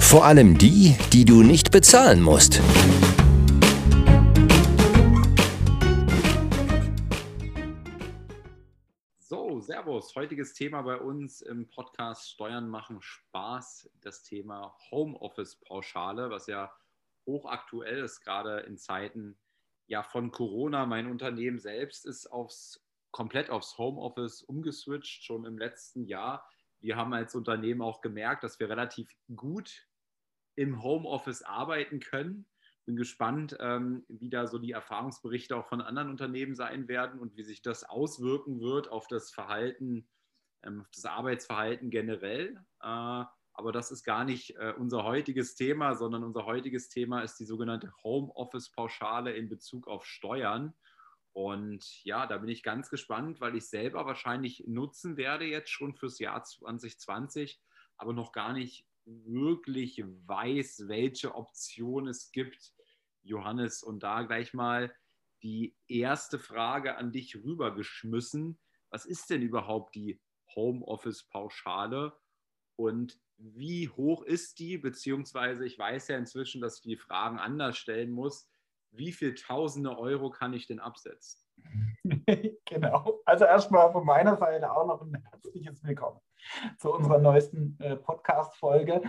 Vor allem die, die du nicht bezahlen musst. So, Servus. Heutiges Thema bei uns im Podcast Steuern machen Spaß. Das Thema Homeoffice-Pauschale, was ja hochaktuell ist, gerade in Zeiten ja, von Corona. Mein Unternehmen selbst ist aufs, komplett aufs Homeoffice umgeswitcht, schon im letzten Jahr. Wir haben als Unternehmen auch gemerkt, dass wir relativ gut im Homeoffice arbeiten können. Bin gespannt, ähm, wie da so die Erfahrungsberichte auch von anderen Unternehmen sein werden und wie sich das auswirken wird auf das Verhalten, ähm, auf das Arbeitsverhalten generell. Äh, aber das ist gar nicht äh, unser heutiges Thema, sondern unser heutiges Thema ist die sogenannte Homeoffice-Pauschale in Bezug auf Steuern. Und ja, da bin ich ganz gespannt, weil ich selber wahrscheinlich nutzen werde jetzt schon fürs Jahr 2020, aber noch gar nicht wirklich weiß, welche Option es gibt, Johannes. Und da gleich mal die erste Frage an dich rübergeschmissen. Was ist denn überhaupt die Homeoffice-Pauschale und wie hoch ist die? Beziehungsweise ich weiß ja inzwischen, dass ich die Fragen anders stellen muss. Wie viel Tausende Euro kann ich denn absetzen? genau. Also erstmal von meiner Seite auch noch ein herzliches Willkommen zu unserer neuesten äh, Podcast-Folge.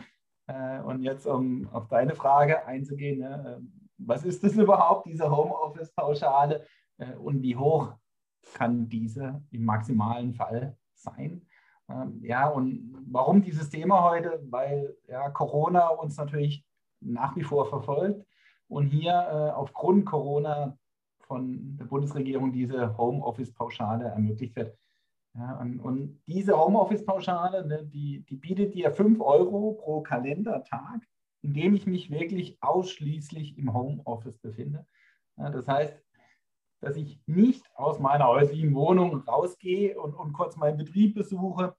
Äh, und jetzt, um auf deine Frage einzugehen, ne, äh, was ist das überhaupt, diese Homeoffice-Pauschale äh, und wie hoch kann diese im maximalen Fall sein? Ähm, ja, und warum dieses Thema heute? Weil ja, Corona uns natürlich nach wie vor verfolgt und hier äh, aufgrund Corona von der Bundesregierung diese Homeoffice-Pauschale ermöglicht wird. Ja, und, und, diese Homeoffice-Pauschale, ne, die, die bietet dir 5 Euro pro Kalendertag, in dem ich mich wirklich ausschließlich im Homeoffice befinde. Ja, das heißt, dass ich nicht aus meiner häuslichen Wohnung rausgehe und, und kurz meinen Betrieb besuche,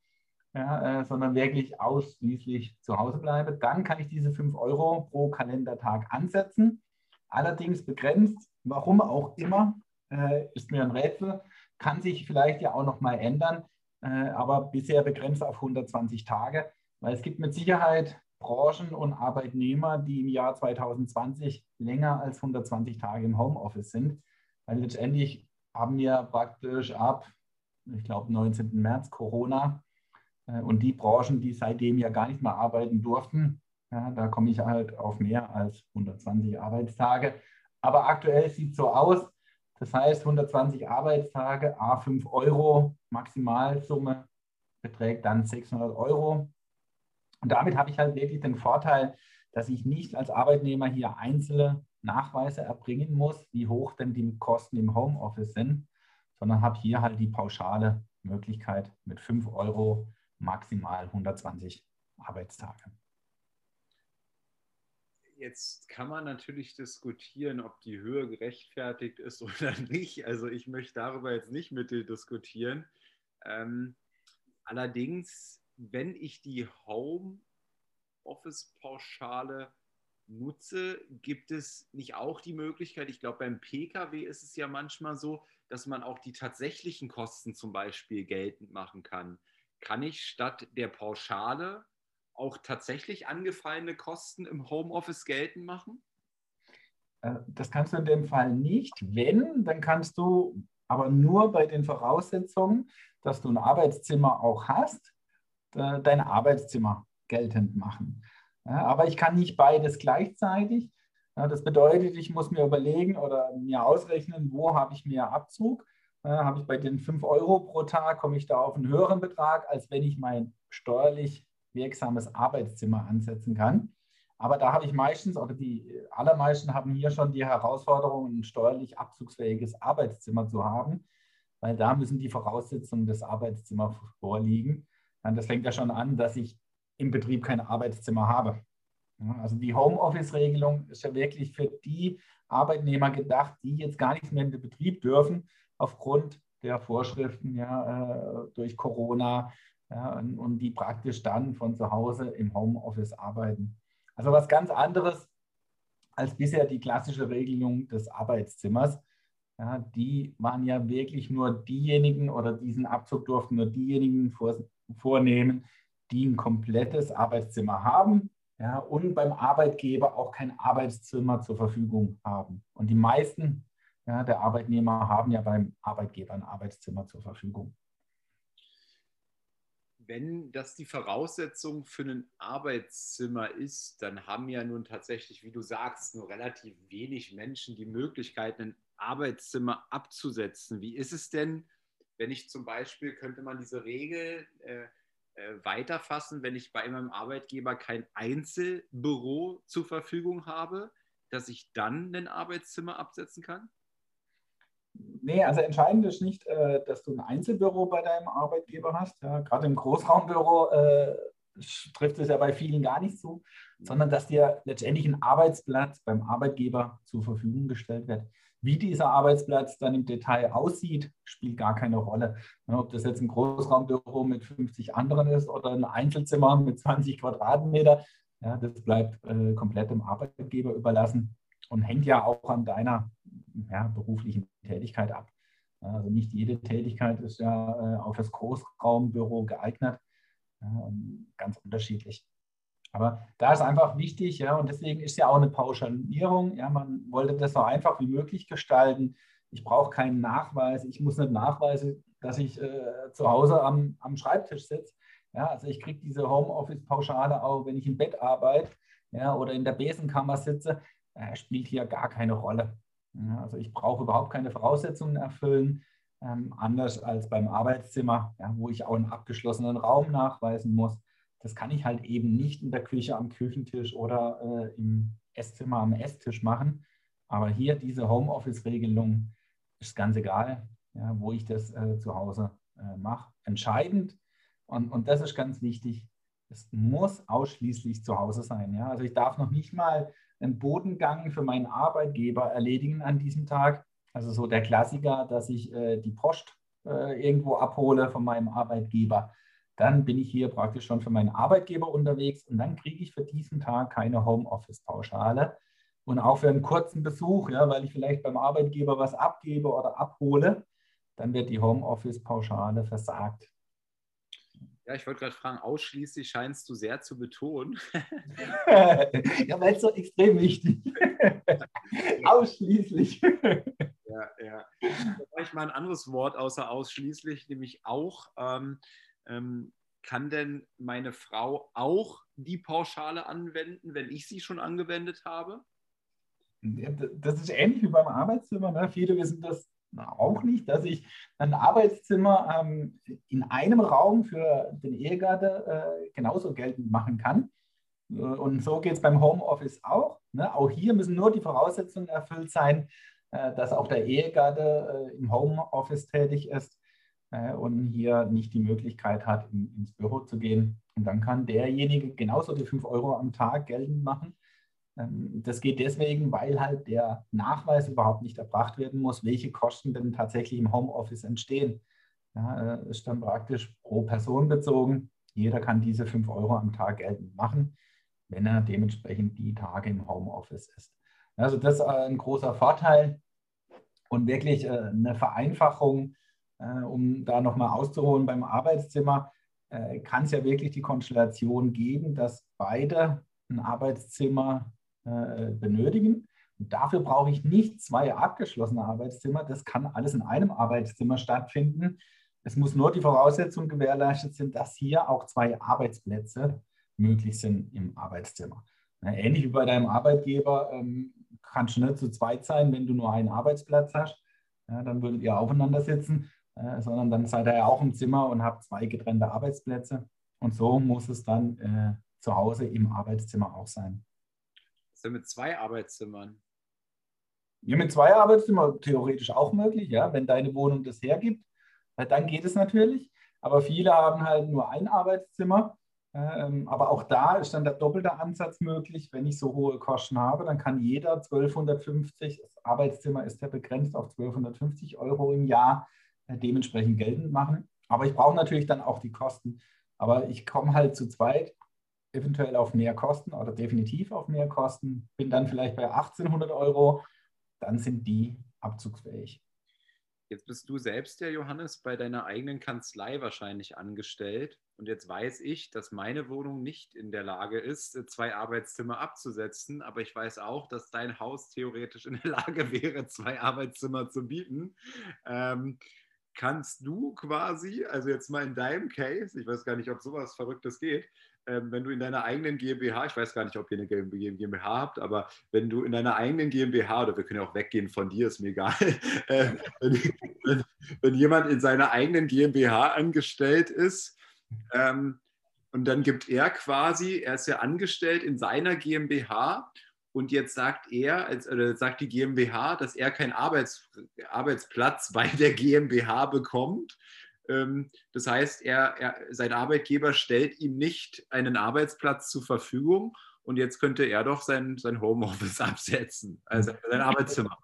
ja, äh, sondern wirklich ausschließlich zu Hause bleibe. Dann kann ich diese 5 Euro pro Kalendertag ansetzen. Allerdings begrenzt, warum auch immer, äh, ist mir ein Rätsel kann sich vielleicht ja auch noch mal ändern, äh, aber bisher begrenzt auf 120 Tage, weil es gibt mit Sicherheit Branchen und Arbeitnehmer, die im Jahr 2020 länger als 120 Tage im Homeoffice sind, weil letztendlich haben wir praktisch ab, ich glaube, 19. März Corona und die Branchen, die seitdem ja gar nicht mehr arbeiten durften, ja, da komme ich halt auf mehr als 120 Arbeitstage. Aber aktuell sieht es so aus, das heißt, 120 Arbeitstage, A 5 Euro, Maximalsumme beträgt dann 600 Euro. Und damit habe ich halt wirklich den Vorteil, dass ich nicht als Arbeitnehmer hier einzelne Nachweise erbringen muss, wie hoch denn die Kosten im Homeoffice sind, sondern habe hier halt die pauschale Möglichkeit mit 5 Euro maximal 120 Arbeitstage. Jetzt kann man natürlich diskutieren, ob die Höhe gerechtfertigt ist oder nicht. Also ich möchte darüber jetzt nicht mit dir diskutieren. Ähm, allerdings, wenn ich die Home-Office-Pauschale nutze, gibt es nicht auch die Möglichkeit, ich glaube beim Pkw ist es ja manchmal so, dass man auch die tatsächlichen Kosten zum Beispiel geltend machen kann. Kann ich statt der Pauschale auch tatsächlich angefallene Kosten im Homeoffice geltend machen? Äh, das kannst du in dem Fall nicht. Wenn, dann kannst du aber nur bei den Voraussetzungen, dass du ein Arbeitszimmer auch hast, dein Arbeitszimmer geltend machen. Aber ich kann nicht beides gleichzeitig. Das bedeutet, ich muss mir überlegen oder mir ausrechnen, wo habe ich mehr Abzug. Habe ich bei den 5 Euro pro Tag, komme ich da auf einen höheren Betrag, als wenn ich mein steuerlich wirksames Arbeitszimmer ansetzen kann. Aber da habe ich meistens, oder die allermeisten haben hier schon die Herausforderung, ein steuerlich abzugsfähiges Arbeitszimmer zu haben, weil da müssen die Voraussetzungen des Arbeitszimmers vorliegen. Das fängt ja schon an, dass ich im Betrieb kein Arbeitszimmer habe. Also die Homeoffice-Regelung ist ja wirklich für die Arbeitnehmer gedacht, die jetzt gar nichts mehr in den Betrieb dürfen aufgrund der Vorschriften ja, äh, durch Corona ja, und, und die praktisch dann von zu Hause im Homeoffice arbeiten. Also was ganz anderes als bisher die klassische Regelung des Arbeitszimmers. Ja, die waren ja wirklich nur diejenigen oder diesen Abzug durften nur diejenigen vor, vornehmen, die ein komplettes Arbeitszimmer haben ja, und beim Arbeitgeber auch kein Arbeitszimmer zur Verfügung haben. Und die meisten ja, der Arbeitnehmer haben ja beim Arbeitgeber ein Arbeitszimmer zur Verfügung. Wenn das die Voraussetzung für ein Arbeitszimmer ist, dann haben ja nun tatsächlich, wie du sagst, nur relativ wenig Menschen die Möglichkeit, ein Arbeitszimmer abzusetzen. Wie ist es denn, wenn ich zum Beispiel, könnte man diese Regel äh, äh, weiterfassen, wenn ich bei meinem Arbeitgeber kein Einzelbüro zur Verfügung habe, dass ich dann ein Arbeitszimmer absetzen kann? Nee, also entscheidend ist nicht, äh, dass du ein Einzelbüro bei deinem Arbeitgeber hast. Ja, Gerade im Großraumbüro äh, trifft es ja bei vielen gar nicht zu, sondern dass dir letztendlich ein Arbeitsplatz beim Arbeitgeber zur Verfügung gestellt wird. Wie dieser Arbeitsplatz dann im Detail aussieht, spielt gar keine Rolle. Ob das jetzt ein Großraumbüro mit 50 anderen ist oder ein Einzelzimmer mit 20 Quadratmeter, ja, das bleibt äh, komplett dem Arbeitgeber überlassen und hängt ja auch an deiner ja, beruflichen Tätigkeit ab. Also nicht jede Tätigkeit ist ja äh, auf das Großraumbüro geeignet, ja, ganz unterschiedlich. Aber da ist einfach wichtig, ja, und deswegen ist ja auch eine Pauschalierung. Ja, man wollte das so einfach wie möglich gestalten. Ich brauche keinen Nachweis. Ich muss nicht nachweisen, dass ich äh, zu Hause am, am Schreibtisch sitze. Ja, also ich kriege diese Homeoffice-Pauschale auch, wenn ich im Bett arbeite ja, oder in der Besenkammer sitze, äh, spielt hier gar keine Rolle. Also ich brauche überhaupt keine Voraussetzungen erfüllen, ähm, anders als beim Arbeitszimmer, ja, wo ich auch einen abgeschlossenen Raum nachweisen muss. Das kann ich halt eben nicht in der Küche am Küchentisch oder äh, im Esszimmer am Esstisch machen. Aber hier diese Homeoffice-Regelung ist ganz egal, ja, wo ich das äh, zu Hause äh, mache. Entscheidend, und, und das ist ganz wichtig, es muss ausschließlich zu Hause sein. Ja? Also ich darf noch nicht mal einen Bodengang für meinen Arbeitgeber erledigen an diesem Tag. Also so der Klassiker, dass ich äh, die Post äh, irgendwo abhole von meinem Arbeitgeber dann bin ich hier praktisch schon für meinen Arbeitgeber unterwegs und dann kriege ich für diesen Tag keine Homeoffice-Pauschale. Und auch für einen kurzen Besuch, ja, weil ich vielleicht beim Arbeitgeber was abgebe oder abhole, dann wird die Homeoffice-Pauschale versagt. Ja, ich wollte gerade fragen, ausschließlich scheinst du sehr zu betonen. ja, weil es so extrem wichtig Ausschließlich. ja, ja. Ich mal ein anderes Wort außer ausschließlich, nämlich auch. Ähm, ähm, kann denn meine Frau auch die Pauschale anwenden, wenn ich sie schon angewendet habe? Das ist ähnlich wie beim Arbeitszimmer. Ne? Viele wissen das auch nicht, dass ich ein Arbeitszimmer ähm, in einem Raum für den Ehegatte äh, genauso geltend machen kann. Äh, und so geht es beim Homeoffice auch. Ne? Auch hier müssen nur die Voraussetzungen erfüllt sein, äh, dass auch der Ehegatte äh, im Homeoffice tätig ist äh, und hier nicht die Möglichkeit hat, in, ins Büro zu gehen. Und dann kann derjenige genauso die 5 Euro am Tag geltend machen. Ähm, das geht deswegen, weil halt der Nachweis überhaupt nicht erbracht werden muss, welche Kosten denn tatsächlich im Homeoffice entstehen. Ja, äh, ist dann praktisch pro Person bezogen. Jeder kann diese 5 Euro am Tag geltend machen, wenn er dementsprechend die Tage im Homeoffice ist. Also das ist ein großer Vorteil und wirklich äh, eine Vereinfachung äh, um da nochmal auszuholen beim Arbeitszimmer, äh, kann es ja wirklich die Konstellation geben, dass beide ein Arbeitszimmer äh, benötigen. Und dafür brauche ich nicht zwei abgeschlossene Arbeitszimmer. Das kann alles in einem Arbeitszimmer stattfinden. Es muss nur die Voraussetzung gewährleistet sein, dass hier auch zwei Arbeitsplätze möglich sind im Arbeitszimmer. Ähnlich wie bei deinem Arbeitgeber ähm, kannst du nicht zu zweit sein, wenn du nur einen Arbeitsplatz hast. Ja, dann würdet ihr aufeinander sitzen äh, sondern dann seid ihr ja auch im Zimmer und habt zwei getrennte Arbeitsplätze. Und so muss es dann äh, zu Hause im Arbeitszimmer auch sein. Denn mit zwei Arbeitszimmern? Ja, mit zwei Arbeitszimmern theoretisch auch möglich, ja, wenn deine Wohnung das hergibt, dann geht es natürlich. Aber viele haben halt nur ein Arbeitszimmer Ähm, aber auch da ist dann der doppelte Ansatz möglich. Wenn ich so hohe Kosten habe, dann kann jeder 1250, das Arbeitszimmer ist ja begrenzt auf 1250 Euro im Jahr, äh, dementsprechend geltend machen. Aber ich brauche natürlich dann auch die Kosten. Aber ich komme halt zu zweit eventuell auf mehr Kosten oder definitiv auf mehr Kosten, bin dann vielleicht bei 1800 Euro, dann sind die abzugsfähig. Jetzt bist du selbst, der Johannes, bei deiner eigenen Kanzlei wahrscheinlich angestellt. Und jetzt weiß ich, dass meine Wohnung nicht in der Lage ist, zwei Arbeitszimmer abzusetzen. Aber ich weiß auch, dass dein Haus theoretisch in der Lage wäre, zwei Arbeitszimmer zu bieten. Ähm, kannst du quasi, also jetzt mal in deinem Case, ich weiß gar nicht, ob sowas Verrücktes geht, ähm, wenn du in deiner eigenen GmbH, ich weiß gar nicht, ob ihr eine GmbH habt, aber wenn du in deiner eigenen GmbH, oder wir können ja auch weggehen von dir, ist mir egal, äh, wenn, wenn, wenn, jemand in seiner eigenen GmbH angestellt ist, ähm, und dann gibt er quasi, er ist ja angestellt in seiner GmbH und jetzt sagt er, oder sagt die GmbH, dass er keinen Arbeits, Arbeitsplatz bei der GmbH bekommt, das heißt, er, er, sein Arbeitgeber stellt ihm nicht einen Arbeitsplatz zur Verfügung und jetzt könnte er doch sein, sein Homeoffice absetzen, also sein Arbeitszimmer.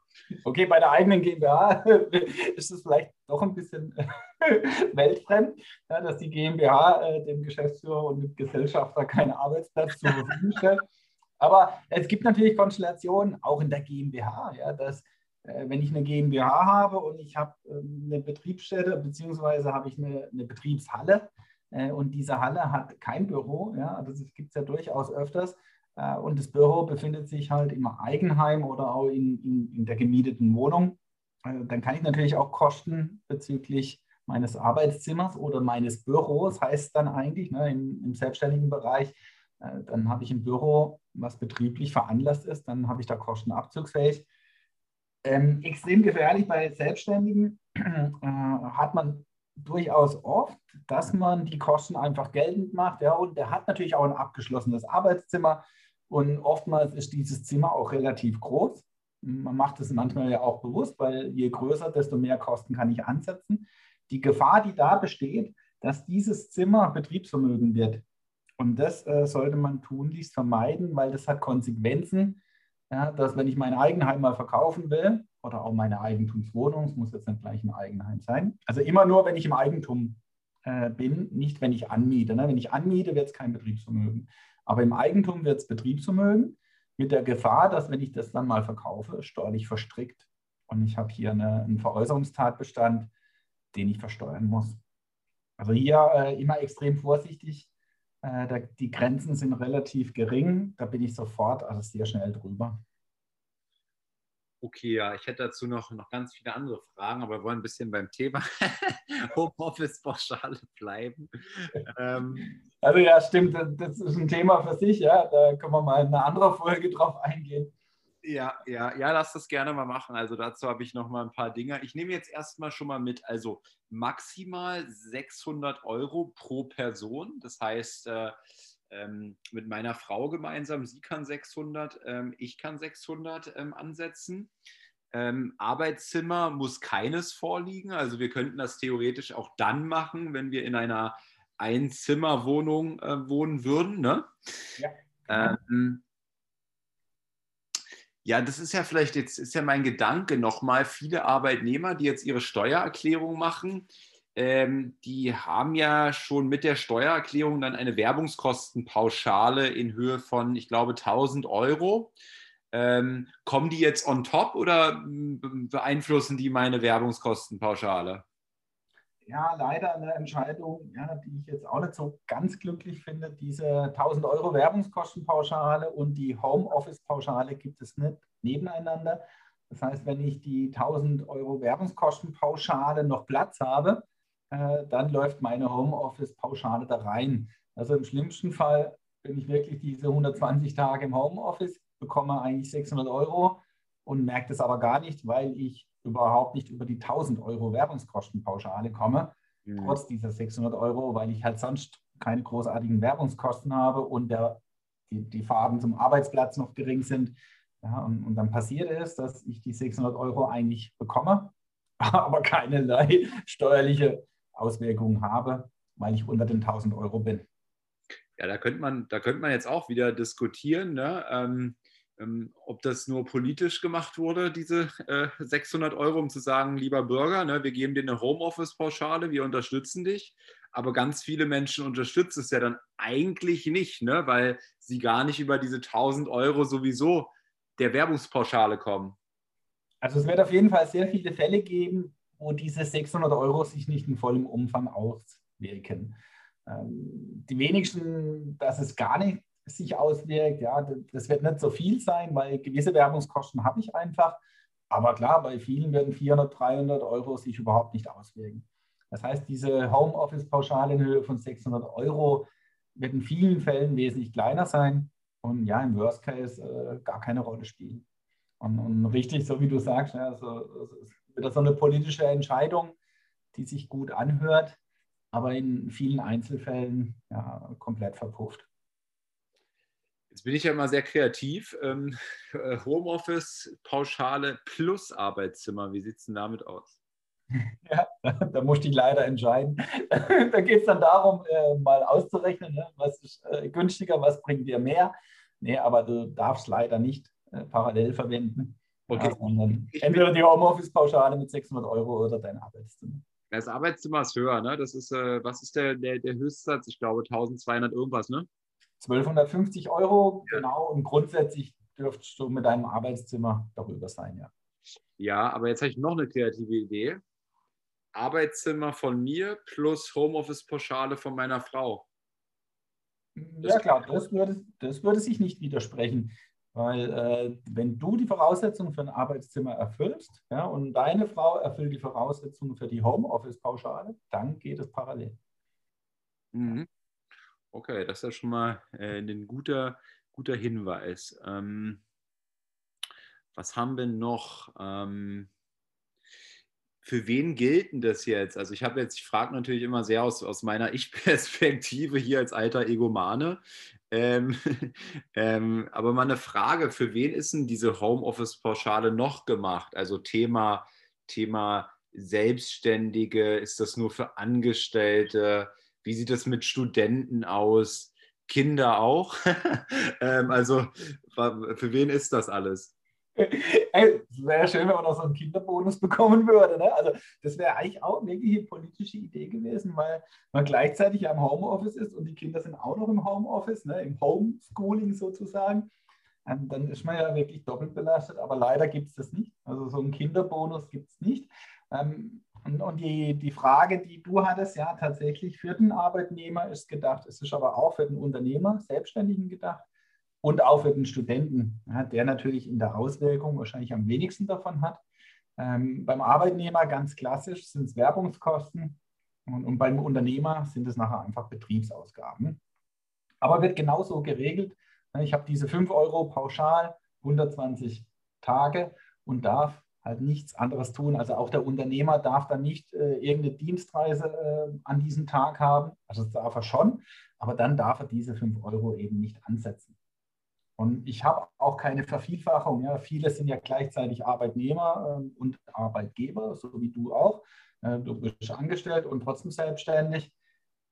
Okay, bei der eigenen GmbH ist es vielleicht doch ein bisschen weltfremd, ja, dass die GmbH äh, dem Geschäftsführer und dem Gesellschafter keinen Arbeitsplatz zur Verfügung stellt. Aber es gibt natürlich Konstellationen, auch in der GmbH, ja, dass wenn ich eine GmbH habe und ich habe ähm, eine Betriebsstätte, beziehungsweise habe ich eine, eine Betriebshalle äh, und diese Halle hat kein Büro, ja, das gibt es ja durchaus öfters, äh, und das Büro befindet sich halt im Eigenheim oder auch in, in, in der gemieteten Wohnung, dann kann ich natürlich auch Kosten bezüglich meines Arbeitszimmers oder meines Büros, heißt dann eigentlich ne, im, im selbstständigen Bereich, dann habe ich ein Büro, was betrieblich veranlasst ist, dann habe ich da Kosten abzugsfähig. Ähm, extrem gefährlich bei Selbstständigen äh, hat man durchaus oft, dass man die Kosten einfach geltend macht. Ja, und der hat natürlich auch ein abgeschlossenes Arbeitszimmer. Und oftmals ist dieses Zimmer auch relativ groß. Man macht es manchmal ja auch bewusst, weil je größer, desto mehr Kosten kann ich ansetzen. Die Gefahr, die da besteht, dass dieses Zimmer Betriebsvermögen wird. Und das äh, sollte man tunlichst vermeiden, weil das hat Konsequenzen ja, dass wenn ich mein Eigenheim mal verkaufen will oder auch meine Eigentumswohnung, es muss jetzt nicht gleich ein Eigenheim sein, also immer nur, wenn ich im Eigentum äh, bin, nicht wenn ich anmiete. Ne? Wenn ich anmiete, wird es kein Betriebsvermögen. Aber im Eigentum wird es Betriebsvermögen mit der Gefahr, dass wenn ich das dann mal verkaufe, steuerlich verstrickt und ich habe hier eine, einen Veräußerungstatbestand, den ich versteuern muss. Also hier äh, immer extrem vorsichtig äh, da, die Grenzen sind relativ gering. Da bin ich sofort also sehr schnell drüber. Okay, ja, ich hätte dazu noch, noch ganz viele andere Fragen, aber wir wollen ein bisschen beim Thema Homeoffice-Pauschale bleiben. ähm, also ja, stimmt, das ist ein Thema für sich, ja. Da können wir mal in einer anderen Folge drauf eingehen. Ja, ja, ja, lass das gerne mal machen. Also dazu habe ich noch mal ein paar Dinge. Ich nehme jetzt erstmal schon mal mit, also maximal 600 Euro pro Person. Das heißt, äh, ähm, mit meiner Frau gemeinsam, sie kann 600, ähm, ich kann 600 ähm, ansetzen. Ähm, Arbeitszimmer muss keines vorliegen. Also wir könnten das theoretisch auch dann machen, wenn wir in einer Einzimmerwohnung äh, wohnen würden. Ne? Ja. Ähm, ja, das ist ja vielleicht jetzt ist ja mein Gedanke nochmal. Viele Arbeitnehmer, die jetzt ihre Steuererklärung machen, ähm, die haben ja schon mit der Steuererklärung dann eine Werbungskostenpauschale in Höhe von, ich glaube, 1000 Euro. Ähm, kommen die jetzt on top oder beeinflussen die meine Werbungskostenpauschale? Ja, leider eine Entscheidung, ja, die ich jetzt auch nicht so ganz glücklich finde. Diese 1000 Euro Werbungskostenpauschale und die Homeoffice-Pauschale gibt es nicht nebeneinander. Das heißt, wenn ich die 1000 Euro Werbungskostenpauschale noch Platz habe, äh, dann läuft meine Homeoffice-Pauschale da rein. Also im schlimmsten Fall bin ich wirklich diese 120 Tage im Homeoffice, bekomme eigentlich 600 Euro und merke das aber gar nicht, weil ich überhaupt nicht über die 1000 Euro Werbungskostenpauschale komme, mhm. trotz dieser 600 Euro, weil ich halt sonst keine großartigen Werbungskosten habe und der, die, die Fahrten zum Arbeitsplatz noch gering sind. Ja, und, und dann passiert es, dass ich die 600 Euro eigentlich bekomme, aber keinerlei steuerliche Auswirkungen habe, weil ich unter den 1000 Euro bin. Ja, da könnte man, da könnte man jetzt auch wieder diskutieren, ne? ähm, ähm, ob das nur politisch gemacht wurde, diese äh, 600 Euro, um zu sagen, lieber Bürger, ne, wir geben dir eine Homeoffice-Pauschale, wir unterstützen dich. Aber ganz viele Menschen unterstützen es ja dann eigentlich nicht, ne, weil sie gar nicht über diese 1000 Euro sowieso der Werbungspauschale kommen. Also es wird auf jeden Fall sehr viele Fälle geben, wo diese 600 Euro sich nicht in vollem Umfang auswirken. Ähm, die wenigsten, dass es gar nicht sich auswirkt, ja, das wird nicht so viel sein, weil gewisse Werbungskosten habe ich einfach. Aber klar, bei vielen werden 400, 300 Euro sich überhaupt nicht auswirken. Das heißt, diese Homeoffice-Pauschale in Höhe von 600 Euro wird in vielen Fällen wesentlich kleiner sein und ja, im Worst Case äh, gar keine Rolle spielen. Und, und, richtig, so wie du sagst, ja, so, wieder so eine politische Entscheidung, die sich gut anhört, aber in vielen Einzelfällen ja, komplett verpufft. Jetzt bin ich ja immer sehr kreativ. Ähm, Homeoffice, Pauschale plus Arbeitszimmer, wie sieht es denn damit aus? Ja, da musste ich leider entscheiden. da geht es dann darum, äh, mal auszurechnen, ne? was ist äh, günstiger, was bringt dir mehr. Nee, aber du darfst leider nicht äh, parallel verwenden. Okay. Ja, entweder die Homeoffice-Pauschale mit 600 Euro oder dein Arbeitszimmer. Das Arbeitszimmer ist höher, ne? Das ist, äh, was ist der, der, der Höchstsatz? Ich glaube 1200 irgendwas, ne? 1250 Euro, ja. genau. Und grundsätzlich dürftest du mit deinem Arbeitszimmer darüber sein, ja. Ja, aber jetzt habe ich noch eine kreative Idee. Arbeitszimmer von mir plus Homeoffice-Pauschale von meiner Frau. Das ja klar, das würde, das würde sich nicht widersprechen. Weil äh, wenn du die Voraussetzungen für ein Arbeitszimmer erfüllst ja, und deine Frau erfüllt die Voraussetzungen für die Homeoffice-Pauschale, dann geht es parallel. Mhm. Okay, das ist ja schon mal äh, ein guter, guter Hinweis. Ähm, was haben wir noch? Ähm, für wen gilt denn das jetzt? Also ich habe jetzt, ich frage natürlich immer sehr aus, aus meiner Ich-Perspektive hier als alter Egomane. Ähm, ähm, aber mal eine Frage, für wen ist denn diese Homeoffice-Pauschale noch gemacht? Also Thema, Thema Selbstständige, ist das nur für Angestellte? Wie sieht das mit Studenten aus? Kinder auch? ähm, also für wen ist das alles? Es wäre schön, wenn man noch so einen Kinderbonus bekommen würde. Ne? Also das wäre eigentlich auch eine politische Idee gewesen, weil man gleichzeitig ja im Homeoffice ist und die Kinder sind auch noch im Homeoffice, ne? im Homeschooling sozusagen. Und ähm, dann ist man ja wirklich doppelt belastet, aber leider gibt es das nicht. Also so einen Kinderbonus gibt es nicht. Ähm, und, und die, die Frage, die du hattest, ja tatsächlich für den Arbeitnehmer ist gedacht, es ist aber auch für den Unternehmer, Selbstständigen gedacht und auch für den Studenten, ja, der natürlich in der Auswirkung wahrscheinlich am wenigsten davon hat. Ähm, beim Arbeitnehmer ganz klassisch sind es Werbungskosten und, und, beim Unternehmer sind es nachher einfach Betriebsausgaben. Aber wird genauso geregelt. Ich habe diese 5 Euro pauschal, 120 Tage und darf halt nichts anderes tun. Also auch der Unternehmer darf dann nicht äh, irgendeine Dienstreise äh, an diesem Tag haben. Also das darf er schon, aber dann darf er diese 5 Euro eben nicht ansetzen. Und ich habe auch keine Vervielfachung. Ja. Viele sind ja gleichzeitig Arbeitnehmer äh, und Arbeitgeber, so wie du auch. Äh, du bist angestellt und trotzdem selbstständig.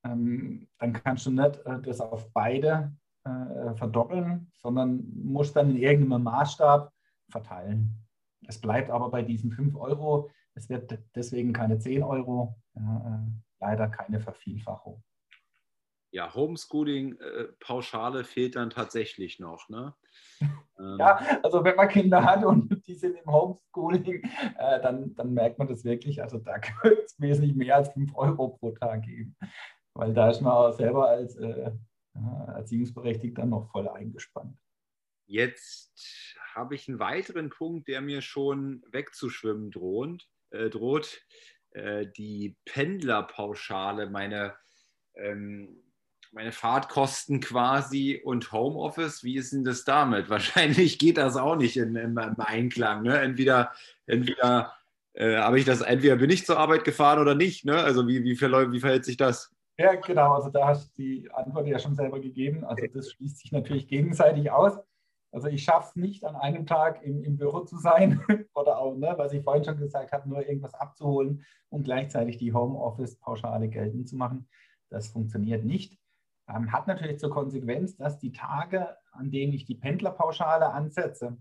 Ähm, dann kannst du nicht äh, das auf beide äh, verdoppeln, sondern musst dann in irgendeinem Maßstab verteilen. Es bleibt aber bei diesen 5 Euro. Es wird deswegen keine 10 Euro, äh, leider keine Vervielfachung ja, Homeschooling-Pauschale äh, fehlt dann tatsächlich noch. Ne? Ähm, ja, also wenn man Kinder hat und die sind im Homeschooling, äh, dann, dann merkt man das wirklich. Also da könnte es wesentlich mehr als 5 Euro pro Tag geben. Weil da ist man auch selber als äh, Erziehungsberechtigter noch voll eingespannt. Jetzt habe ich einen weiteren Punkt, der mir schon wegzuschwimmen droht. Äh, droht. Äh, die Pendlerpauschale, meine ähm, meine Fahrtkosten quasi und Homeoffice, wie ist denn das damit? Wahrscheinlich geht das auch nicht in, im, im Einklang. Ne? Entweder, entweder äh, habe ich das, entweder bin ich zur Arbeit gefahren oder nicht. Ne? Also wie, wie, verläuft, wie verhält sich das? Ja, genau. Also da hast du die Antwort ja schon selber gegeben. Also das schließt sich natürlich gegenseitig aus. Also ich schaffe es nicht, an einem Tag im, im Büro zu sein oder auch, ne, was ich vorhin schon gesagt habe, nur irgendwas abzuholen und gleichzeitig die Homeoffice-Pauschale geltend zu machen. Das funktioniert nicht. ähm, hat natürlich zur Konsequenz, dass die Tage, an denen ich die Pendlerpauschale ansetze,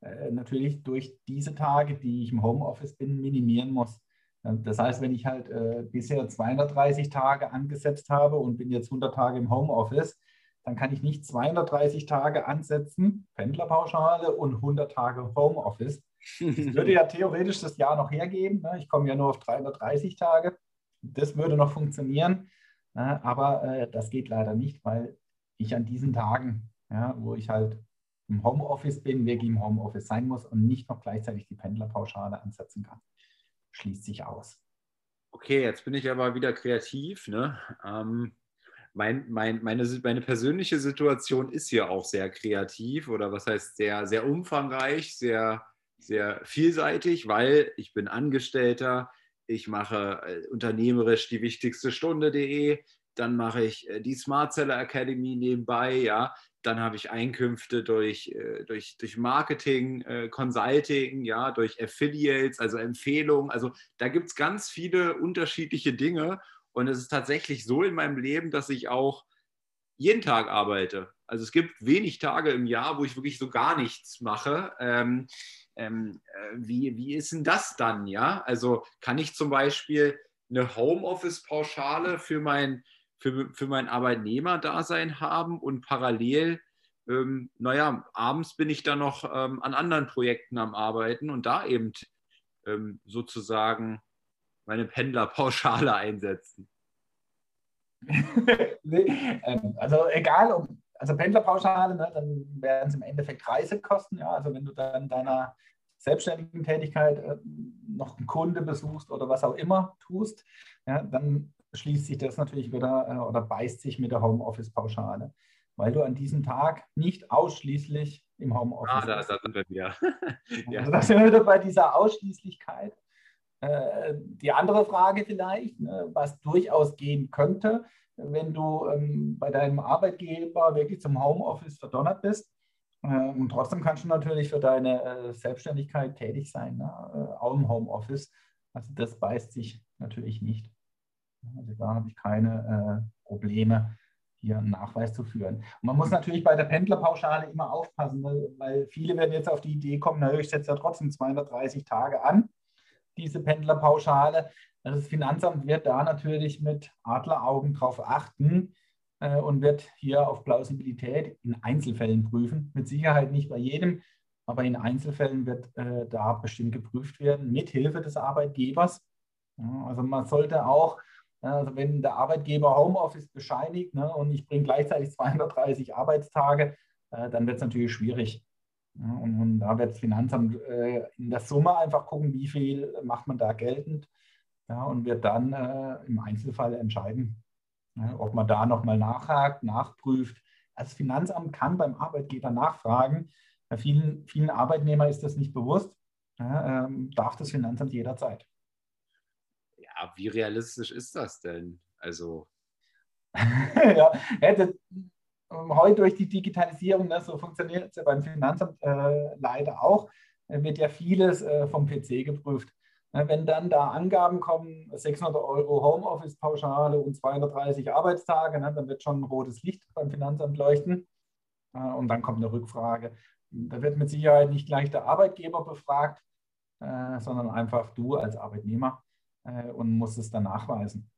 äh, natürlich durch diese Tage, die ich im Homeoffice bin, minimieren muss. Das heißt, wenn ich halt äh, bisher 230 Tage angesetzt habe und bin jetzt 100 Tage im Homeoffice, dann kann ich nicht 230 Tage ansetzen, Pendlerpauschale und 100 Tage Homeoffice. Das würde ja theoretisch das Jahr noch hergeben. Ne? Ich komme ja nur auf 330 Tage. Das würde noch funktionieren, ne? aber äh, das geht leider nicht, weil ich an diesen Tagen, ja, wo ich halt im Homeoffice bin, wirklich im Homeoffice sein muss und nicht noch gleichzeitig die Pendlerpauschale ansetzen kann. Schließt sich aus. Okay, jetzt bin ich aber wieder kreativ. Ne? Ähm, mein, mein, meine, meine persönliche Situation ist hier auch sehr kreativ oder was heißt sehr, sehr umfangreich, sehr, sehr vielseitig, weil ich bin Angestellter, ich mache äh, unternehmerisch die wichtigste Stunde.de, dann mache ich äh, die Smart Seller Academy nebenbei, ja, dann habe ich Einkünfte durch, äh, durch, durch Marketing, Consulting, ja, durch Affiliates, also Empfehlungen. Also da gibt es ganz viele unterschiedliche Dinge und es ist tatsächlich so in meinem Leben, dass ich auch jeden Tag arbeite. Also es gibt wenig Tage im Jahr, wo ich wirklich so gar nichts mache. Ähm, ähm, äh, wie, wie ist denn das dann? Ja, also kann ich zum Beispiel eine Homeoffice-Pauschale für mein, für, für mein Arbeitnehmerdasein haben und parallel, ähm, naja, abends bin ich dann noch ähm, an anderen Projekten am Arbeiten und da eben ähm, sozusagen meine Pendlerpauschale einsetzen? nee, ähm, also egal, also Pendlerpauschale, ne, dann wären es im Endeffekt Reisekosten. Ja, also wenn du dann deiner selbstständigen Tätigkeit äh, noch einen Kunde besuchst oder was auch immer tust, ja, dann schließt sich das natürlich wieder äh, oder beißt sich mit der Homeoffice-Pauschale, weil du an diesem Tag nicht ausschließlich im Homeoffice ah, da, bist. da sind wir wieder. ja. Also da sind wir wieder bei dieser Ausschließlichkeit. Äh, die andere Frage vielleicht, ne, was durchaus gehen könnte, wenn du ähm, bei deinem Arbeitgeber wirklich zum Homeoffice verdonnert bist. Äh, und trotzdem kannst du natürlich für deine äh, Selbstständigkeit tätig sein, ne, auch im Homeoffice. Also das beißt sich natürlich nicht. Also da habe ich keine Probleme, hier einen Nachweis zu führen. Und man muss natürlich bei der Pendlerpauschale immer aufpassen, weil viele werden jetzt auf die Idee kommen, na, ich setze ja trotzdem 230 Tage an diese Pendlerpauschale. Also das Finanzamt wird da natürlich mit Adleraugen drauf achten äh, und wird hier auf Plausibilität in Einzelfällen prüfen. Mit Sicherheit nicht bei jedem, aber in Einzelfällen wird äh, da bestimmt geprüft werden, mit Hilfe des Arbeitgebers. Ja, also man sollte auch, also wenn der Arbeitgeber Homeoffice bescheinigt ne, und ich bringe gleichzeitig 230 Arbeitstage, äh, dann wird es natürlich schwierig. Und, und, da wird das Finanzamt äh, in der Summe einfach gucken, wie viel macht man da geltend ja, und wird dann äh, im Einzelfall entscheiden, ja, ob man da nochmal nachhakt, nachprüft. Das Finanzamt kann beim Arbeitgeber nachfragen. Bei vielen, vielen Arbeitnehmern ist das nicht bewusst. Ja, ähm, darf das Finanzamt jederzeit. Ja, wie realistisch ist das denn? Also. ja, das, heute durch die Digitalisierung, ne, so funktioniert es ja beim Finanzamt äh, leider auch, äh, wird ja vieles äh, vom PC geprüft. Ne, wenn dann da Angaben kommen, 600 Euro Homeoffice-Pauschale und 230 Arbeitstage, ne, dann wird schon ein rotes Licht beim Finanzamt leuchten. Äh, und dann kommt eine Rückfrage. Da wird mit Sicherheit nicht gleich der Arbeitgeber befragt, äh, sondern einfach du als Arbeitnehmer und musst es dann nachweisen.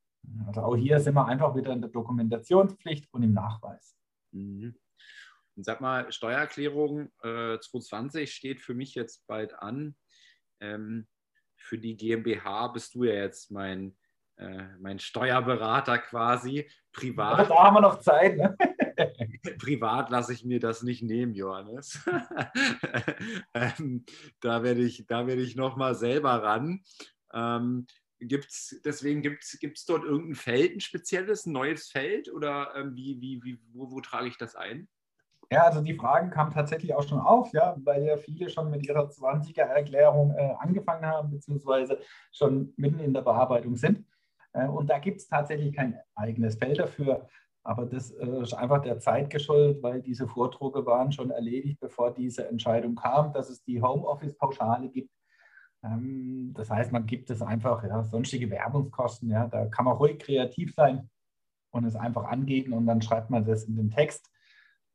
Also auch hier sind wir einfach wieder in der Dokumentationspflicht und im Nachweis. Mhm. Und sag mal, Steuererklärung äh, 2020 steht für mich jetzt bald an. Ähm, für die GmbH bist du ja jetzt mein, äh, mein Steuerberater quasi. Privat. Da haben wir noch Zeit. Ne? Privat lasse ich mir das nicht nehmen, Johannes. ähm, da werde ich, da werde ich nochmal selber ran. Ähm, Gibt's, deswegen gibt es dort irgendein Feld, ein spezielles, ein neues Feld oder ähm, wie, wie, wie, wo, wo trage ich das ein? Ja, also die Fragen kamen tatsächlich auch schon auf, ja, weil ja viele schon mit ihrer 20er-Erklärung äh, angefangen haben, beziehungsweise schon mitten in der Bearbeitung sind. Äh, und da gibt es tatsächlich kein eigenes Feld dafür. Aber das äh, ist einfach der Zeit geschuldet, weil diese Vordrucke waren schon erledigt, bevor diese Entscheidung kam, dass es die Homeoffice-Pauschale gibt das heißt, man gibt es einfach, ja, sonstige Werbungskosten, ja, da kann man ruhig kreativ sein und es einfach angeben und dann schreibt man das in den Text.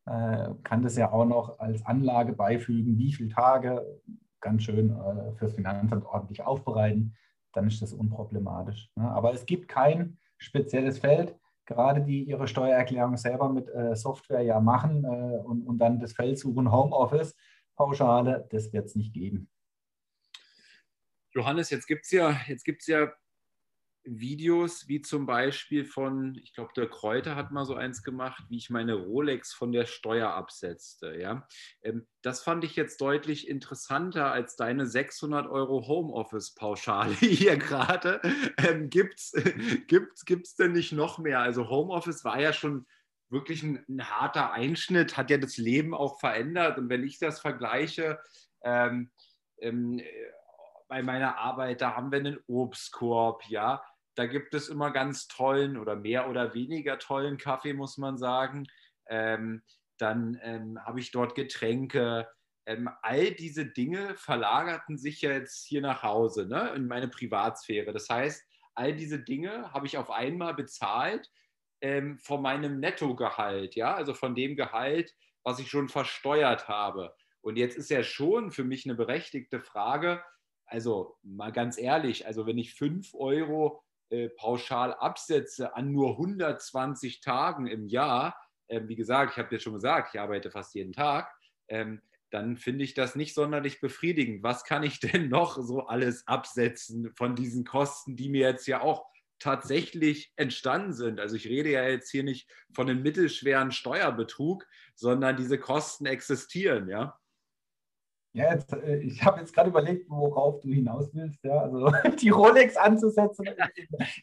Äh, kann das ja auch noch als Anlage beifügen, wie viele Tage, ganz schön äh, fürs Finanzamt ordentlich aufbereiten, dann ist das unproblematisch. Ne? Aber es gibt kein spezielles Feld, gerade die ihre Steuererklärung selber mit äh, Software ja machen äh, und, und dann das Feld suchen, Homeoffice, Pauschale, das wird es nicht geben. Johannes, jetzt gibt es ja, ja Videos wie zum Beispiel von, ich glaube, der Kräuter hat mal so eins gemacht, wie ich meine Rolex von der Steuer absetzte. Ja? Ähm, das fand ich jetzt deutlich interessanter als deine 600 Euro Homeoffice-Pauschale hier gerade. Ähm, Gibt es gibt's, gibt's denn nicht noch mehr? Also Homeoffice war ja schon wirklich ein, ein, harter Einschnitt, hat ja das Leben auch verändert. Und wenn ich das vergleiche, ähm, ähm, bei meiner Arbeit, da haben wir einen Obstkorb, ja, da gibt es immer ganz tollen oder mehr oder weniger tollen Kaffee, muss man sagen. Ähm, dann ähm, habe ich dort Getränke. Ähm, all diese Dinge verlagerten sich ja jetzt hier nach Hause, ne, in meine Privatsphäre. Das heißt, all diese Dinge habe ich auf einmal bezahlt ähm, von meinem Nettogehalt, ja, also von dem Gehalt, was ich schon versteuert habe. Und jetzt ist ja schon für mich eine berechtigte Frage, also mal ganz ehrlich, also wenn ich 5 Euro äh, pauschal absetze an nur 120 Tagen im Jahr, äh, wie gesagt, ich habe dir schon gesagt, ich arbeite fast jeden Tag, ähm, dann finde ich das nicht sonderlich befriedigend. Was kann ich denn noch so alles absetzen von diesen Kosten, die mir jetzt ja auch tatsächlich entstanden sind? Also ich rede ja jetzt hier nicht von einem mittelschweren Steuerbetrug, sondern diese Kosten existieren, ja. Ja, jetzt, äh, ich habe jetzt gerade überlegt, worauf du hinaus willst. Ja, also die Rolex anzusetzen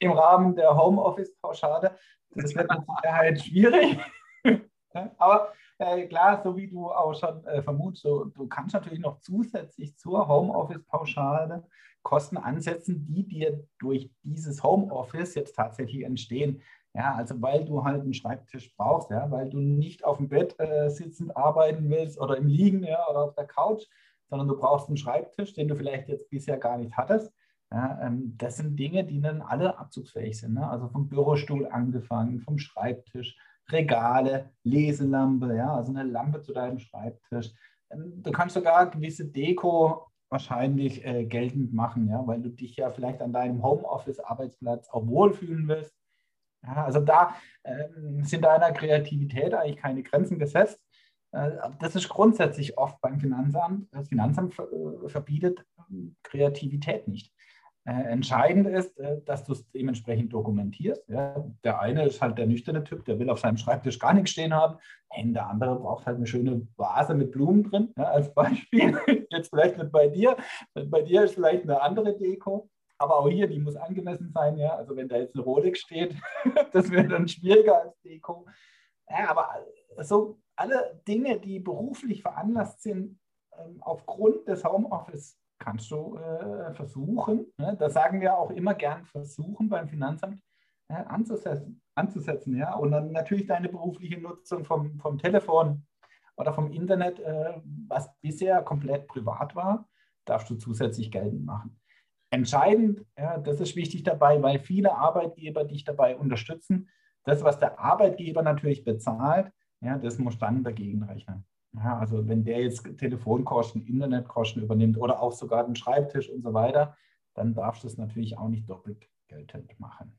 im, Rahmen der Homeoffice-Pauschale, das wird mit Sicherheit schwierig. Aber äh, klar, so wie du auch schon äh, vermutest, so, du kannst natürlich noch zusätzlich zur Homeoffice-Pauschale Kosten ansetzen, die dir durch dieses Homeoffice jetzt tatsächlich entstehen. Ja, also weil du halt einen Schreibtisch brauchst, ja, weil du nicht auf dem Bett äh, sitzend arbeiten willst oder im Liegen ja, oder auf der Couch, sondern du brauchst einen Schreibtisch, den du vielleicht jetzt bisher gar nicht hattest. Ja, ähm, das sind Dinge, die dann alle abzugsfähig sind. Ne? Also vom Bürostuhl angefangen, vom Schreibtisch, Regale, Leselampe, ja, also eine Lampe zu deinem Schreibtisch. Ähm, du kannst sogar gewisse Deko wahrscheinlich äh, geltend machen, ja, weil du dich ja vielleicht an deinem Homeoffice-Arbeitsplatz auch wohlfühlen willst. Ja, also da äh, sind deiner Kreativität eigentlich keine Grenzen gesetzt. Äh, das ist grundsätzlich oft beim Finanzamt. Das Finanzamt ver äh, verbietet ähm, Kreativität nicht. Äh, entscheidend ist, äh, dass du es dementsprechend dokumentierst. Ja. Der eine ist halt der nüchterne Typ, der will auf seinem Schreibtisch gar nichts stehen haben. der andere braucht halt eine schöne Vase mit Blumen drin, ja, als Beispiel. Jetzt vielleicht nicht bei dir. Bei dir ist vielleicht eine andere Deko. Aber auch hier, die muss angemessen sein, ja. Also wenn da jetzt eine Rolex steht, das wäre dann schwieriger als Deko. Ja, aber so alle Dinge, die beruflich veranlasst sind, ähm, aufgrund des Homeoffice kannst du äh, versuchen, ne? das sagen wir auch immer gern, versuchen beim Finanzamt äh, anzusetzen, anzusetzen. Ja? Und dann natürlich deine berufliche Nutzung vom, vom Telefon oder vom Internet, äh, was bisher komplett privat war, darfst du zusätzlich geltend machen. Entscheidend, ja, das ist wichtig dabei, weil viele Arbeitgeber dich dabei unterstützen. Das, was der Arbeitgeber natürlich bezahlt, ja, das muss dann dagegen rechnen. Ja, also wenn der jetzt Telefonkosten, Internetkosten übernimmt oder auch sogar den Schreibtisch und so weiter, dann darfst du es natürlich auch nicht doppelt geltend machen.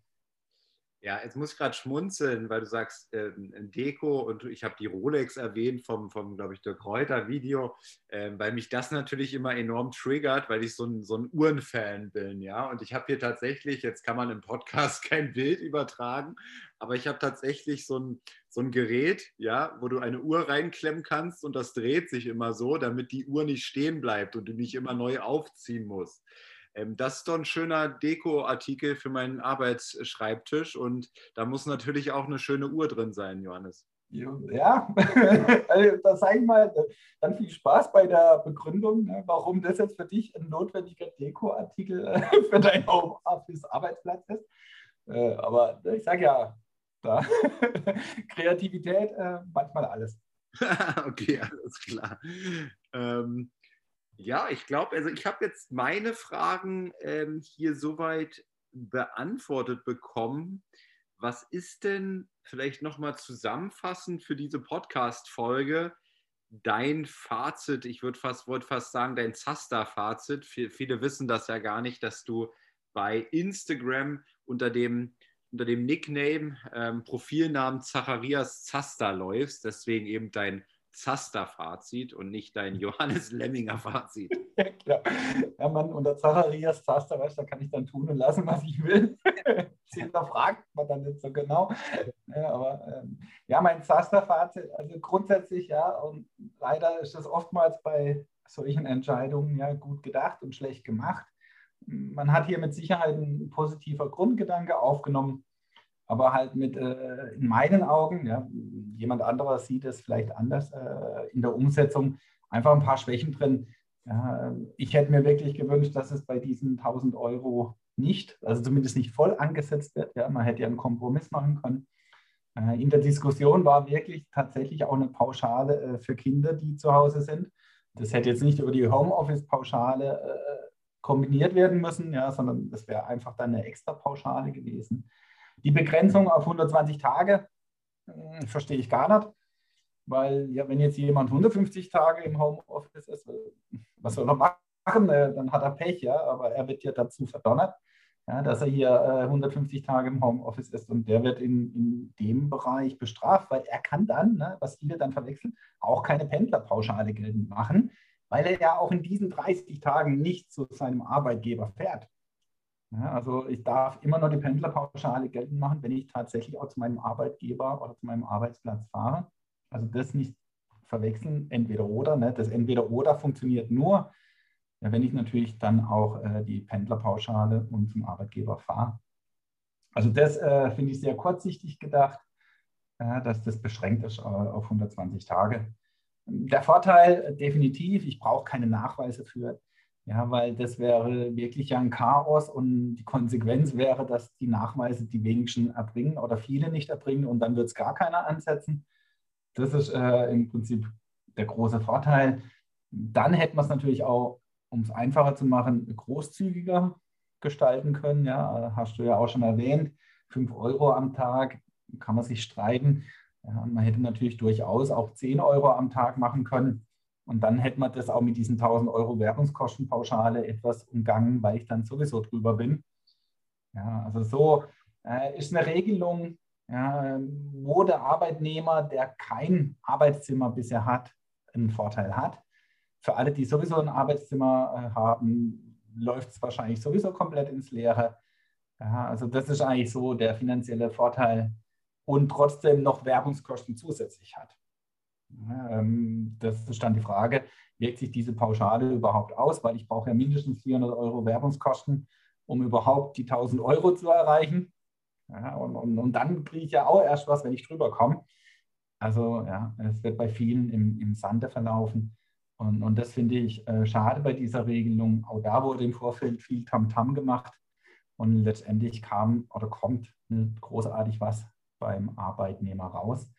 Ja, jetzt muss ich gerade schmunzeln, weil du sagst äh, Deko und ich habe die Rolex erwähnt vom, vom glaube ich, der Kräuter-Video, äh, weil mich das natürlich immer enorm triggert, weil ich so ein, so ein Uhrenfan bin, ja. Und ich habe hier tatsächlich, jetzt kann man im Podcast kein Bild übertragen, aber ich habe tatsächlich so ein, so ein Gerät, ja, wo du eine Uhr reinklemmen kannst und das dreht sich immer so, damit die Uhr nicht stehen bleibt und du nicht immer neu aufziehen musst. Ähm, das ist doch ein schöner Deko-Artikel für meinen Arbeitsschreibtisch und da muss natürlich auch eine schöne Uhr drin sein, Johannes. Ja, also da sage ich mal, dann viel Spaß bei der Begründung, ne, warum das jetzt für dich ein notwendiger Deko-Artikel äh, für deinen Homeoffice-Arbeitsplatz ist. Äh, aber ich sage ja, da Kreativität, äh, manchmal alles. okay, alles klar. Ähm, ja, ich glaube, also ich habe jetzt meine Fragen ähm, hier soweit beantwortet bekommen. was ist denn vielleicht nochmal zusammenfassend für diese Podcast-Folge dein Fazit? Ich würde fast, wollte fast sagen, dein Zaster-Fazit. Viele wissen das ja gar nicht, dass du bei Instagram unter dem, unter dem Nickname, ähm, Profilnamen Zacharias Zaster läufst. Deswegen eben dein Zaster-Fazit und nicht dein Johannes Lemminger-Fazit. Ja, klar. Ja, man, unter Zacharias Zaster, weißt, da kann ich dann tun und lassen, was ich will. Sie hinterfragt man dann nicht so genau. Ja, aber ähm, ja, mein Zaster-Fazit, also grundsätzlich ja, und leider ist das oftmals bei solchen Entscheidungen ja gut gedacht und schlecht gemacht. Man hat hier mit Sicherheit ein positiver Grundgedanke aufgenommen aber halt mit, äh, in meinen Augen, ja, jemand anderer sieht es vielleicht anders äh, in der Umsetzung, einfach ein paar Schwächen drin. Ja, ich hätte mir wirklich gewünscht, dass es bei diesen 1000 Euro nicht, also zumindest nicht voll angesetzt wird. Ja, man hätte ja einen Kompromiss machen können. Äh, in der Diskussion war wirklich tatsächlich auch eine Pauschale äh, für Kinder, die zu Hause sind. Das hätte jetzt nicht über die Homeoffice-Pauschale äh, kombiniert werden müssen, ja, sondern das wäre einfach dann eine extra Pauschale gewesen. Die Begrenzung auf 120 Tage äh, verstehe ich gar nicht, weil ja, wenn jetzt jemand 150 Tage im Homeoffice ist, was soll er machen? Äh, dann hat er Pech, ja, aber er wird ja dazu verdonnert, ja, dass er hier äh, 150 Tage im Homeoffice ist und der wird in, in dem Bereich bestraft, weil er kann dann, ne, was viele dann verwechseln, auch keine Pendlerpauschale geltend machen, weil er ja auch in diesen 30 Tagen nicht zu seinem Arbeitgeber fährt. Ja, also ich darf immer noch die Pendlerpauschale geltend machen, wenn ich tatsächlich auch zu meinem Arbeitgeber oder zu meinem Arbeitsplatz fahre. Also das nicht verwechseln, entweder oder. Ne? Das entweder oder funktioniert nur, wenn ich natürlich dann auch äh, die Pendlerpauschale und zum Arbeitgeber fahre. Also das äh, finde ich sehr kurzsichtig gedacht, äh, dass das beschränkt ist auf 120 Tage. Der Vorteil äh, definitiv, ich brauche keine Nachweise für ja, weil das wäre wirklich ein Chaos und die Konsequenz wäre, dass die Nachweise die wenigsten erbringen oder viele nicht erbringen und dann wird es gar keiner ansetzen. Das ist äh, im Prinzip der große Vorteil. Dann hätte man es natürlich auch, um es einfacher zu machen, großzügiger gestalten können. Ja, hast du ja auch schon erwähnt, 5 Euro am Tag kann man sich streiten. Ja, man hätte natürlich durchaus auch 10 Euro am Tag machen können. Und dann hätte man das auch mit diesen 1000 Euro Werbungskostenpauschale etwas umgangen, weil ich dann sowieso drüber bin. Ja, also so äh, ist eine Regelung, ja, wo der Arbeitnehmer, der kein Arbeitszimmer bisher hat, einen Vorteil hat. Für alle, die sowieso ein Arbeitszimmer äh, haben, läuft es wahrscheinlich sowieso komplett ins Leere. Ja, also das ist eigentlich so der finanzielle Vorteil und trotzdem noch Werbungskosten zusätzlich hat. Ähm, das ist dann die Frage, wirkt sich diese Pauschale überhaupt aus? Weil ich brauche ja mindestens 400 Euro Werbungskosten, um überhaupt die 1000 Euro zu erreichen. Und, und, und, dann kriege ich ja auch erst was, wenn ich drüber komme. Also ja, es wird bei vielen im, im Sande verlaufen. Und, und das finde ich äh, schade bei dieser Regelung. Auch da wurde im Vorfeld viel Tamtam -Tam gemacht. Und letztendlich kam oder kommt nicht großartig was beim Arbeitnehmer raus.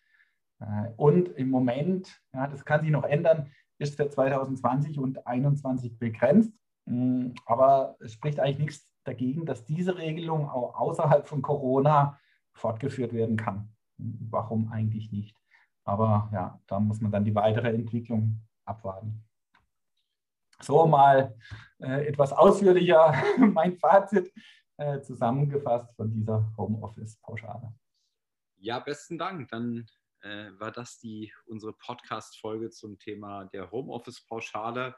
Äh, und im Moment, ja, das kann sich noch ändern, ist für 2020 und 2021 begrenzt. Mm, aber es spricht eigentlich nichts dagegen, dass diese Regelung auch außerhalb von Corona fortgeführt werden kann. Warum eigentlich nicht? Aber ja, da muss man dann die weitere Entwicklung abwarten. So mal äh, etwas ausführlicher mein Fazit äh, zusammengefasst von dieser Homeoffice-Pauschale. Ja, besten Dank. Dann äh, war das die, unsere Podcast-Folge zum Thema der Homeoffice-Pauschale.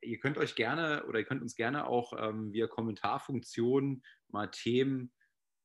Ihr könnt euch gerne oder ihr könnt uns gerne auch ähm, via Kommentarfunktion mal Themen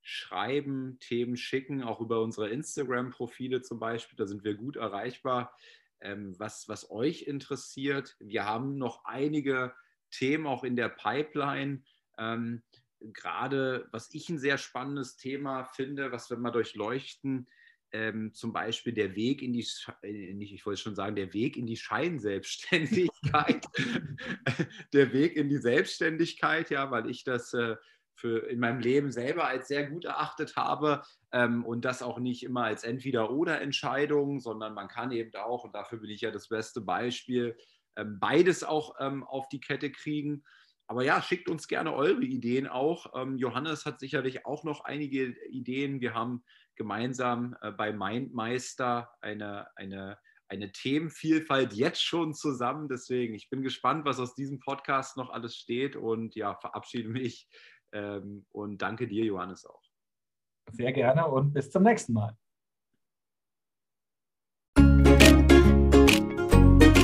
schreiben, Themen schicken, auch über unsere Instagram-Profile zum Beispiel. Da sind wir gut erreichbar. Ähm, was, was euch interessiert. Wir haben noch einige Themen auch in der Pipeline. Ähm, gerade was ich ein sehr spannendes Thema finde, was wir mal durchleuchten, ähm, zum Beispiel der Weg in die, äh, nicht, ich wollte schon sagen, der Weg in die Scheinselbstständigkeit, der Weg in die Selbstständigkeit, ja, weil ich das äh, für in meinem Leben selber als sehr gut erachtet habe ähm, und das auch nicht immer als Entweder-Oder-Entscheidung, sondern man kann eben auch, und dafür bin ich ja das beste Beispiel, ähm, beides auch ähm, auf die Kette kriegen. aber ja, schickt uns gerne eure Ideen auch. Ähm, Johannes hat sicherlich auch noch einige Ideen. Wir haben gemeinsam äh, bei Mindmeister eine, eine, eine Themenvielfalt jetzt schon zusammen. Deswegen, ich bin gespannt, was aus diesem Podcast noch alles steht und ja, verabschiede mich ähm, und danke dir, Johannes, auch. Sehr gerne und bis zum nächsten Mal.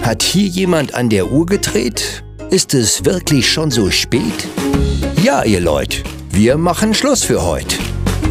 Hat hier jemand an der Uhr gedreht? Ist es wirklich schon so spät? Ja, ihr Leute, wir machen Schluss für heute.